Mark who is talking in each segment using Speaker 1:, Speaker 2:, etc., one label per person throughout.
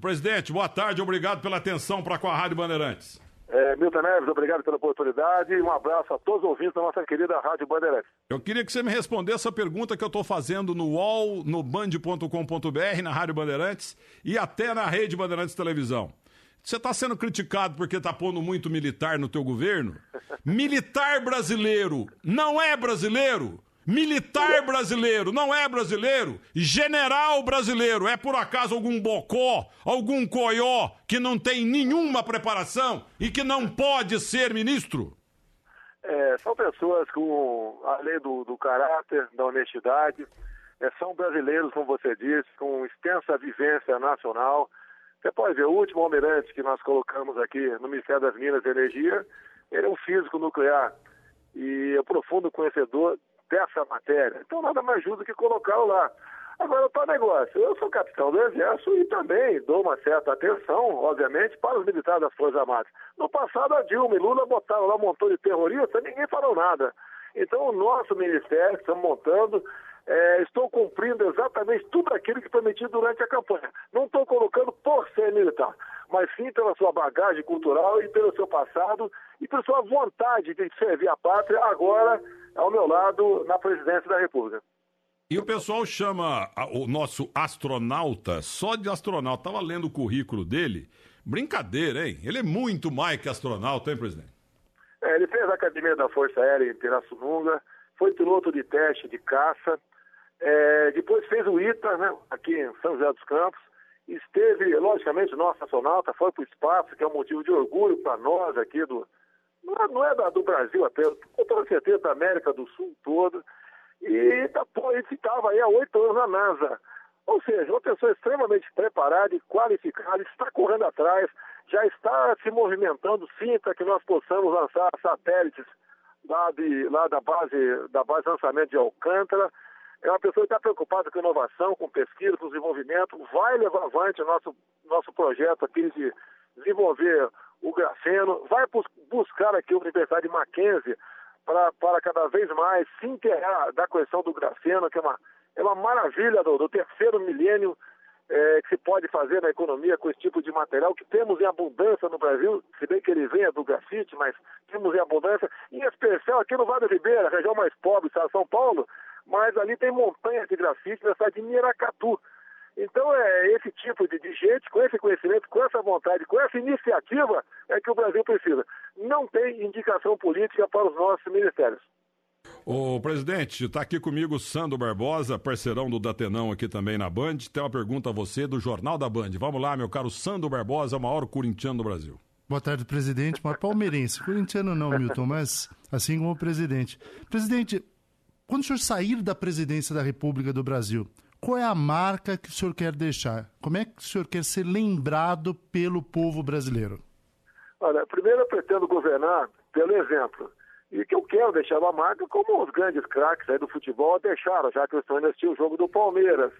Speaker 1: Presidente, boa tarde, obrigado pela atenção para com a Rádio Bandeirantes.
Speaker 2: É, Milton Neves, obrigado pela oportunidade e um abraço a todos os ouvintes da nossa querida Rádio Bandeirantes.
Speaker 1: Eu queria que você me respondesse a pergunta que eu estou fazendo no UOL, no band.com.br, na Rádio Bandeirantes e até na Rede Bandeirantes Televisão. Você está sendo criticado porque está pondo muito militar no teu governo? militar brasileiro não é brasileiro? Militar brasileiro não é brasileiro? General brasileiro é por acaso algum bocó, algum coió que não tem nenhuma preparação e que não pode ser ministro?
Speaker 2: É, são pessoas com, além do, do caráter, da honestidade, é, são brasileiros, como você disse, com extensa vivência nacional. Você pode ver, o último almirante que nós colocamos aqui no Ministério das Minas e Energia, ele é um físico nuclear e é profundo conhecedor dessa matéria. Então nada mais justo que colocá-lo lá. Agora, o negócio, eu sou capitão do Exército e também dou uma certa atenção, obviamente, para os militares das Forças Armadas. No passado, a Dilma e Lula botaram lá um montão de terroristas, ninguém falou nada. Então, o nosso ministério, estamos montando, é, estou cumprindo exatamente tudo aquilo que prometi durante a campanha. Não estou colocando por ser militar, mas sim pela sua bagagem cultural e pelo seu passado e pela sua vontade de servir a pátria agora ao meu lado na presidência da República.
Speaker 1: E o pessoal chama o nosso astronauta só de astronauta. Estava lendo o currículo dele. Brincadeira, hein? Ele é muito mais que astronauta, hein, presidente?
Speaker 2: É, ele fez a Academia da Força Aérea em Pirassununga, foi piloto de teste de caça, é, depois fez o ITA, né, aqui em São José dos Campos, esteve, logicamente, nosso astronauta foi para o espaço, que é um motivo de orgulho para nós aqui do, não é, é do Brasil apenas, com toda certeza da América do Sul todo, e tá, ele estava aí há oito anos na NASA. Ou seja, uma pessoa extremamente preparada e qualificada, está correndo atrás, já está se movimentando sim para que nós possamos lançar satélites lá, de, lá da base da base de lançamento de Alcântara. É uma pessoa que está preocupada com inovação, com pesquisa, com desenvolvimento, vai levar avante o nosso, nosso projeto aqui de desenvolver o grafeno, vai buscar aqui a Universidade de Mackenzie para, para cada vez mais se inteirar da questão do grafeno, que é uma, é uma maravilha do, do terceiro milênio é, que se pode fazer na economia com esse tipo de material, que temos em abundância no Brasil, se bem que ele venha do grafite, mas temos em abundância, em especial aqui no Vale do Ribeira, região mais pobre, de São Paulo, mas ali tem montanhas de grafite na cidade de Miracatu. Então, é esse tipo de, de gente, com esse conhecimento, com essa vontade, com essa iniciativa, é que o Brasil precisa. Não tem indicação política para os nossos ministérios.
Speaker 1: O presidente, está aqui comigo Sandro Barbosa, parceirão do Datenão aqui também na Band. Tem uma pergunta a você do Jornal da Band. Vamos lá, meu caro Sandro Barbosa, o maior corintiano do Brasil.
Speaker 3: Boa tarde, presidente. Maior palmeirense. Corintiano não, Milton, mas assim como o presidente. Presidente, quando o senhor sair da presidência da República do Brasil, qual é a marca que o senhor quer deixar? Como é que o senhor quer ser lembrado pelo povo brasileiro?
Speaker 2: Olha, primeiro eu pretendo governar pelo exemplo. E que eu quero deixar uma marca como os grandes craques do futebol deixaram, já que eu estou indo o jogo do Palmeiras.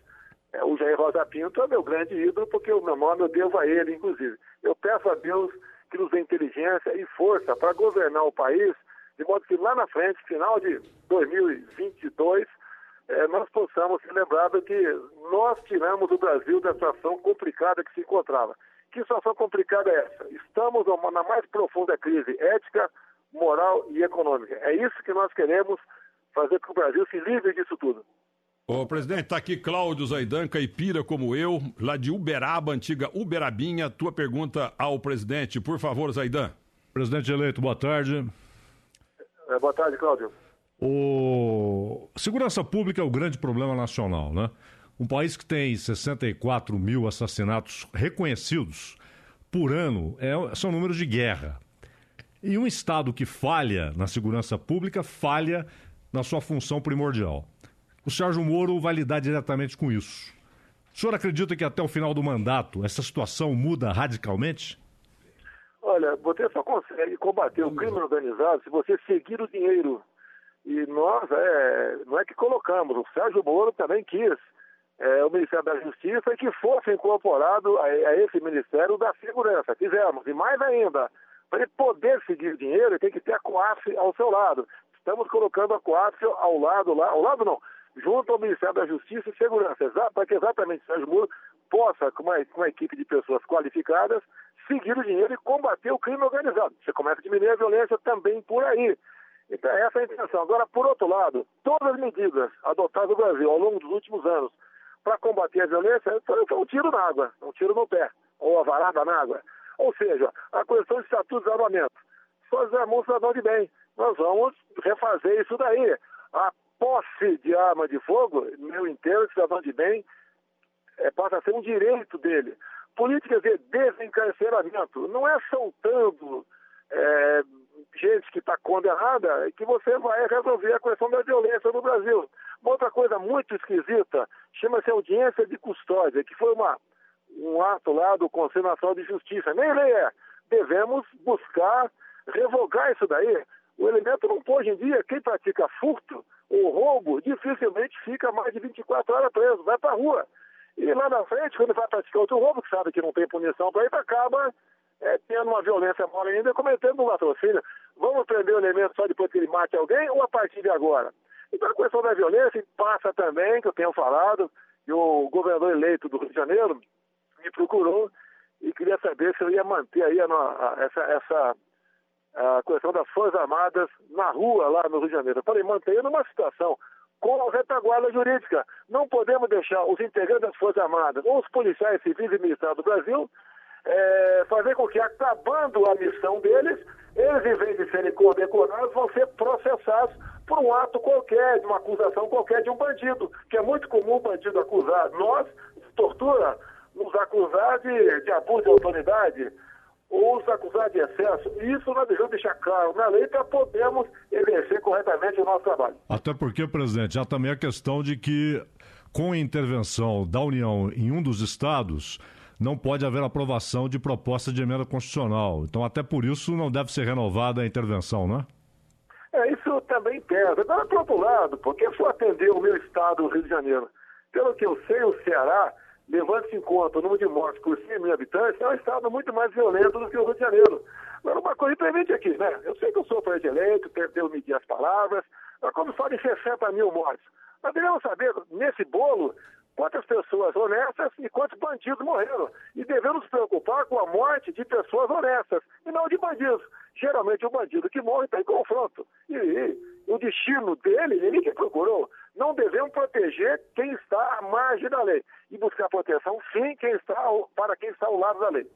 Speaker 2: É, o Jair Rosa Pinto é meu grande ídolo, porque o meu nome eu devo a ele, inclusive. Eu peço a Deus que nos dê inteligência e força para governar o país, de modo que lá na frente, final de 2022, é, nós possamos ser lembrados que nós tiramos o Brasil da situação complicada que se encontrava. Que situação complicada é essa? Estamos na mais profunda crise ética, moral e econômica. É isso que nós queremos fazer com que o Brasil se livre disso tudo.
Speaker 1: Ô, presidente, está aqui Cláudio Zaidan, caipira como eu, lá de Uberaba, antiga Uberabinha. Tua pergunta ao presidente, por favor, Zaidan.
Speaker 4: Presidente eleito, boa tarde.
Speaker 2: É, boa tarde, Cláudio.
Speaker 4: O... Segurança pública é o grande problema nacional, né? Um país que tem 64 mil assassinatos reconhecidos por ano é... são números de guerra. E um Estado que falha na segurança pública falha na sua função primordial. O Sérgio Moro vai lidar diretamente com isso. O senhor acredita que até o final do mandato essa situação muda radicalmente?
Speaker 2: Olha, você só consegue combater o crime organizado se você seguir o dinheiro e nós, é, não é que colocamos, o Sérgio Moro também quis é, o Ministério da Justiça que fosse incorporado a, a, esse Ministério da Segurança. Fizemos, e mais ainda, para ele poder seguir dinheiro, ele tem que ter a COAF ao seu lado. Estamos colocando a COAF ao lado lá, ao lado não, junto ao Ministério da Justiça e Segurança, para que exatamente o Sérgio Moro possa, com uma, com uma equipe de pessoas qualificadas, seguir o dinheiro e combater o crime organizado. Você começa a diminuir a violência também por aí. Então, essa é a intenção. Agora, por outro lado, todas as medidas adotadas no Brasil ao longo dos últimos anos para combater a violência foi um tiro na água, um tiro no pé, ou a varada na água. Ou seja, a questão de estatutos de armamento. Só um cidadão de bem. Nós vamos refazer isso daí. A posse de arma de fogo, meu entendo, cidadão de bem, é, passa a ser um direito dele. Políticas de desencarceramento, não é soltando é, gente que está condenada que você vai resolver a questão da violência no Brasil. Uma outra coisa muito esquisita chama-se audiência de custódia, que foi uma, um ato lá do Conselho Nacional de Justiça. Nem lei é. Devemos buscar revogar isso daí. O elemento não hoje em dia, quem pratica furto ou roubo, dificilmente fica mais de 24 horas preso, vai para a rua. E lá na frente, quando vai praticar outro roubo, que sabe que não tem punição para isso, acaba é, tendo uma violência maior ainda cometendo um latrocínio. Vamos prender o elemento só depois que ele mate alguém ou a partir de agora? Então a questão da violência passa também, que eu tenho falado, e o governador eleito do Rio de Janeiro me procurou e queria saber se eu ia manter aí a, a, essa, essa a questão das Forças Armadas na rua lá no Rio de Janeiro. Eu falei, mantenha numa situação com a retaguarda jurídica. Não podemos deixar os integrantes das Forças Armadas ou os policiais civis e militares do Brasil é, fazer com que, acabando a missão deles, eles, em vez de serem condecorados, vão ser processados por um ato qualquer, de uma acusação qualquer de um bandido, que é muito comum o bandido acusar nós de tortura, nos acusar de, de abuso de autoridade ou os acusar de excesso. Isso nós devemos deixar claro na lei para podermos exercer corretamente o nosso trabalho.
Speaker 4: Até porque, presidente, há também a questão de que, com a intervenção da União em um dos estados, não pode haver aprovação de proposta de emenda constitucional. Então, até por isso, não deve ser renovada a intervenção, não é?
Speaker 2: É, isso também pesa. Agora, por outro lado, porque eu atender o meu estado, o Rio de Janeiro, pelo que eu sei, o Ceará, levando-se em conta o número de mortes por 100 mil habitantes, é um estado muito mais violento do que o Rio de Janeiro. Agora, uma coisa intermente aqui, né? Eu sei que eu sou presidente eleito, devo medir as palavras, mas quando fala em 60 mil mortes, nós devemos saber, nesse bolo, quantas pessoas honestas e quantos bandidos morreram. E devemos nos preocupar com a morte de pessoas honestas e não de bandidos. Geralmente o bandido que morre está em confronto. E, e, o destino dele, ele que procurou. Não devemos proteger quem está à margem da lei e buscar proteção, sim, quem está para quem está ao lado da lei.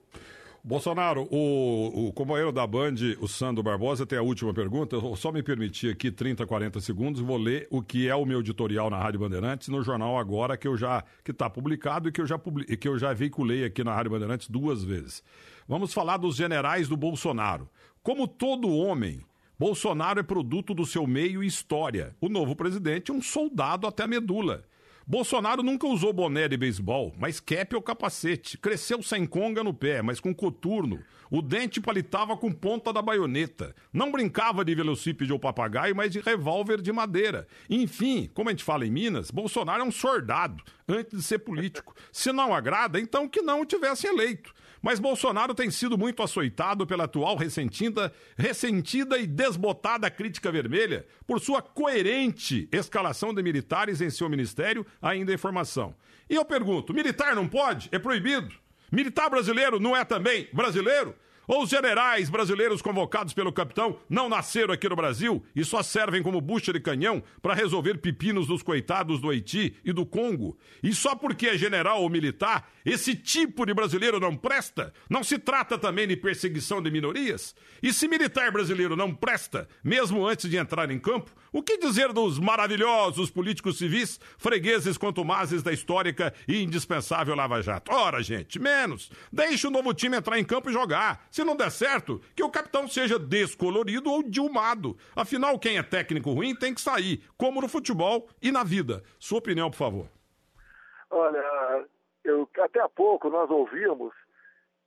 Speaker 1: Bolsonaro, o, o companheiro da Band, o Sandro Barbosa, tem a última pergunta. Eu só me permitir aqui 30, 40 segundos. Vou ler o que é o meu editorial na Rádio Bandeirantes, no jornal agora, que eu já que está publicado e que eu, já publi, que eu já veiculei aqui na Rádio Bandeirantes duas vezes. Vamos falar dos generais do Bolsonaro. Como todo homem, Bolsonaro é produto do seu meio e história. O novo presidente é um soldado até a medula. Bolsonaro nunca usou boné de beisebol, mas cap ou capacete. Cresceu sem conga no pé, mas com coturno. O dente palitava com ponta da baioneta. Não brincava de velocípede ou papagaio, mas de revólver de madeira. Enfim, como a gente fala em Minas, Bolsonaro é um soldado antes de ser político. Se não agrada, então que não o tivesse eleito. Mas Bolsonaro tem sido muito açoitado pela atual ressentida, ressentida e desbotada crítica vermelha por sua coerente escalação de militares em seu ministério, ainda em formação. E eu pergunto: militar não pode? É proibido? Militar brasileiro não é também brasileiro? Ou os generais brasileiros convocados pelo capitão não nasceram aqui no Brasil e só servem como bucha de canhão para resolver pepinos dos coitados do Haiti e do Congo? E só porque é general ou militar, esse tipo de brasileiro não presta? Não se trata também de perseguição de minorias? E se militar brasileiro não presta, mesmo antes de entrar em campo, o que dizer dos maravilhosos políticos civis, fregueses contumazes da histórica e indispensável Lava Jato? Ora, gente, menos. Deixe o novo time entrar em campo e jogar. Se não der certo, que o capitão seja descolorido ou dilmado. Afinal, quem é técnico ruim tem que sair, como no futebol e na vida. Sua opinião, por favor.
Speaker 2: Olha, eu, até há pouco nós ouvimos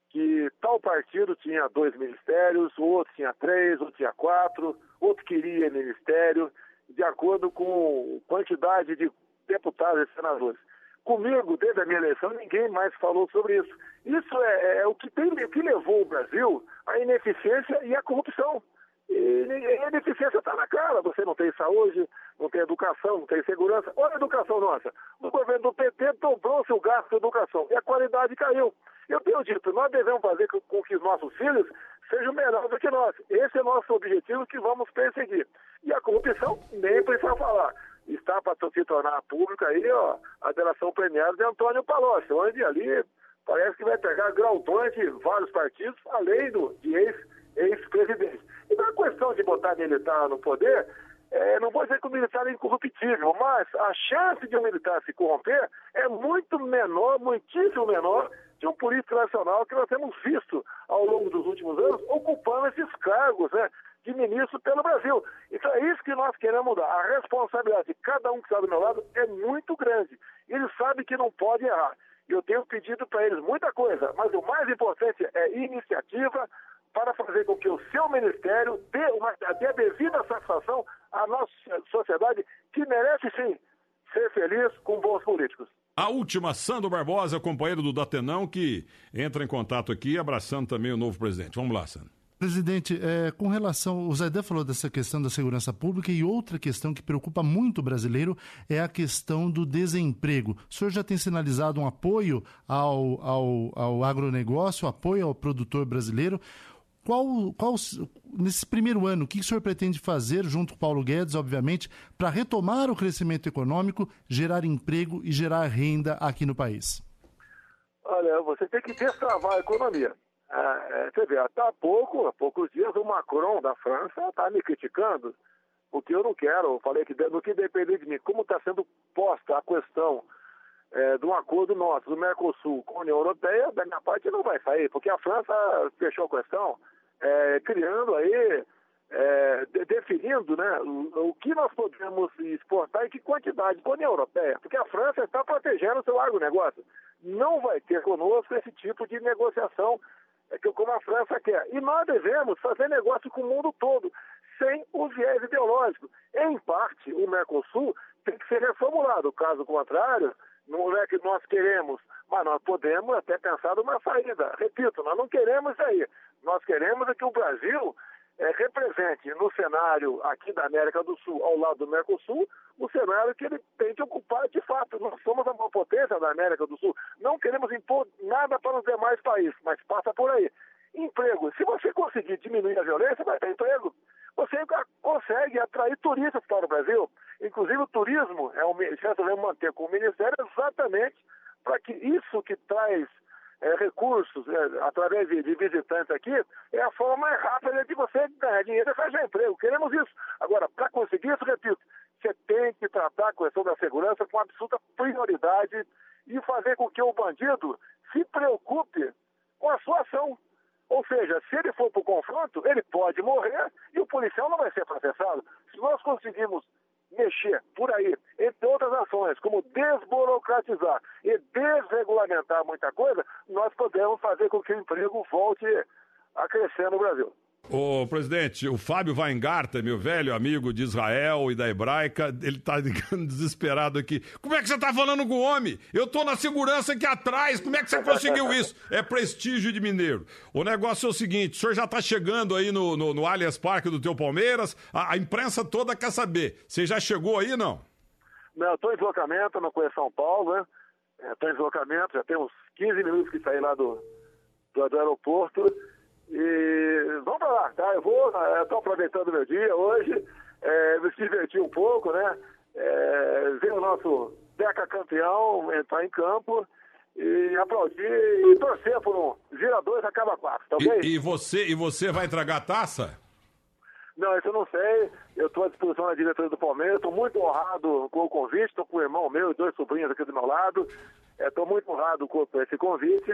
Speaker 2: que tal partido tinha dois ministérios, o outro tinha três, outro tinha quatro, outro queria ministério, de acordo com quantidade de deputados e senadores. Comigo, desde a minha eleição, ninguém mais falou sobre isso. Isso é, é, é o que, tem, o que levou o Brasil à ineficiência e à corrupção. E a ineficiência está na cara. Você não tem saúde, não tem educação, não tem segurança. Olha a educação nossa. O governo do PT dobrou-se o gasto com educação. E a qualidade caiu. Eu tenho dito, nós devemos fazer com que os nossos filhos sejam melhores do que nós. Esse é o nosso objetivo que vamos perseguir. E a corrupção, nem precisa falar. Está para se tornar pública aí, ó, a delação premiada de Antônio Palocci, onde ali parece que vai pegar grautões de vários partidos, além do, de ex-presidente. Ex então a questão de botar militar no poder, é, não vou dizer que o militar é incorruptível, mas a chance de um militar se corromper é muito menor, muitíssimo menor, de um político nacional que nós temos visto ao longo dos últimos anos ocupando esses cargos né, de ministro pelo Brasil. Então é isso que nós queremos mudar. A responsabilidade de cada um que está do meu lado é muito grande. Ele sabe que não pode errar. Eu tenho pedido para eles muita coisa, mas o mais importante é iniciativa para fazer com que o seu ministério dê, uma, dê a devida satisfação à nossa sociedade, que merece sim ser feliz com bons políticos.
Speaker 1: A última, Sandro Barbosa, companheiro do Datenão, que entra em contato aqui, abraçando também o novo presidente. Vamos lá, Sandro.
Speaker 3: Presidente, é, com relação. O Zaidan falou dessa questão da segurança pública e outra questão que preocupa muito o brasileiro é a questão do desemprego. O senhor já tem sinalizado um apoio ao, ao, ao agronegócio, apoio ao produtor brasileiro. Qual, qual, nesse primeiro ano, o que o senhor pretende fazer, junto com Paulo Guedes, obviamente, para retomar o crescimento econômico, gerar emprego e gerar renda aqui no país?
Speaker 2: Olha, você tem que destravar a economia. É, você vê, até há pouco, há poucos dias, o Macron da França está me criticando, porque eu não quero, eu falei que no que depender de mim, como está sendo posta a questão é, do acordo nosso do Mercosul com a União Europeia, da minha parte não vai sair, porque a França fechou a questão é, criando aí, é, definindo né, o, o, que nós podemos exportar e que quantidade com a União Europeia, porque a França está protegendo o seu agronegócio. Não vai ter conosco esse tipo de negociação que como a França quer. E nós devemos fazer negócio com o mundo todo, sem o viés ideológico. Em parte, o Mercosul tem que ser reformulado. Caso contrário, não é que nós queremos, mas nós podemos até pensar numa saída. Repito, nós não queremos aí. Nós queremos é que o Brasil é, represente no cenário aqui da América do Sul, ao lado do Mercosul, o cenário que ele tem que ocupar de fato. Nós somos a maior potência da América do Sul. Não queremos impor nada para os demais países, mas passa por aí. Emprego. Se você conseguir diminuir a violência, vai ter emprego. Você consegue atrair turistas para o Brasil. Inclusive, o turismo é um, já devemos manter com o Ministério exatamente para que isso que traz é, recursos é, através de, de, visitantes aqui é a forma mais rápida de você ganhar dinheiro e fazer emprego. Queremos isso. Agora, para conseguir isso, repito, você tem que tratar a questão da segurança com absoluta prioridade e fazer com que o bandido se preocupe com a sua ação. Ou seja, se ele for para o confronto, ele pode morrer e o policial não vai ser processado. Se nós conseguimos mexer por aí, entre outras ações, como desburocratizar e desregulamentar muita coisa, nós podemos fazer com que o emprego volte a crescer no Brasil.
Speaker 1: Ô, presidente, o Fábio Weingarten, meu velho amigo de Israel e da Hebraica, ele tá desesperado aqui. Como é que você tá falando com o homem? Eu tô na segurança aqui atrás, como é que você conseguiu isso? É prestígio de mineiro. O negócio é o seguinte, o senhor já tá chegando aí no, no, no Allianz Parque do teu Palmeiras, a, a, imprensa toda quer saber. Você já chegou aí, não?
Speaker 2: Não, eu tô em deslocamento, não conheço São Paulo, né? É, tô em deslocamento, já tem uns 15 minutos que saí lá do, do, do aeroporto. Vou, estou aproveitando meu dia hoje, é, me divertir um pouco, né? É, ver o nosso Deca campeão entrar em campo e aplaudir e torcer por um gira dois, acaba quatro, tá ok?
Speaker 1: E, e, você, e você vai entregar a taça?
Speaker 2: Não, isso eu não sei. Eu estou à disposição da diretoria do Palmeiras. Estou muito honrado com o convite. Estou com o irmão meu e dois sobrinhos aqui do meu lado. Estou é, muito honrado com esse convite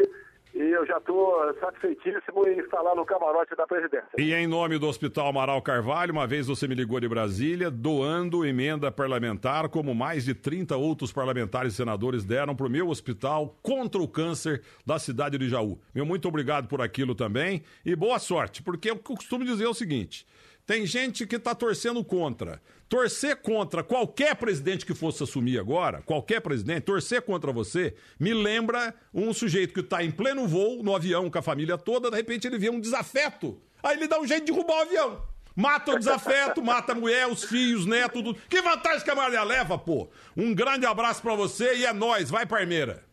Speaker 2: e eu já estou satisfeitíssimo em lá no camarote da presidência.
Speaker 1: E em nome do Hospital Amaral Carvalho, uma vez você me ligou de Brasília, doando emenda parlamentar, como mais de 30 outros parlamentares e senadores deram para o meu hospital contra o câncer da cidade de Jaú. Meu muito obrigado por aquilo também e boa sorte, porque eu costumo dizer o seguinte. Tem gente que está torcendo contra. Torcer contra qualquer presidente que fosse assumir agora, qualquer presidente, torcer contra você, me lembra um sujeito que está em pleno voo, no avião com a família toda, de repente ele vê um desafeto. Aí ele dá um jeito de derrubar o avião. Mata o desafeto, mata a mulher, os filhos, os netos, tudo. Que vantagem que a Maria leva, pô? Um grande abraço para você e é nós, vai Parmeira.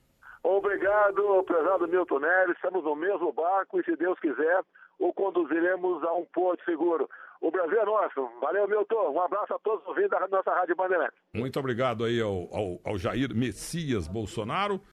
Speaker 2: Obrigado, prezado Milton Neves. Estamos no mesmo barco e, se Deus quiser, o conduziremos a um porto seguro. O Brasil é nosso. Valeu, Milton. Um abraço a todos os ouvintes da nossa Rádio Bandeirantes.
Speaker 1: Muito obrigado aí ao, ao, ao Jair Messias Bolsonaro.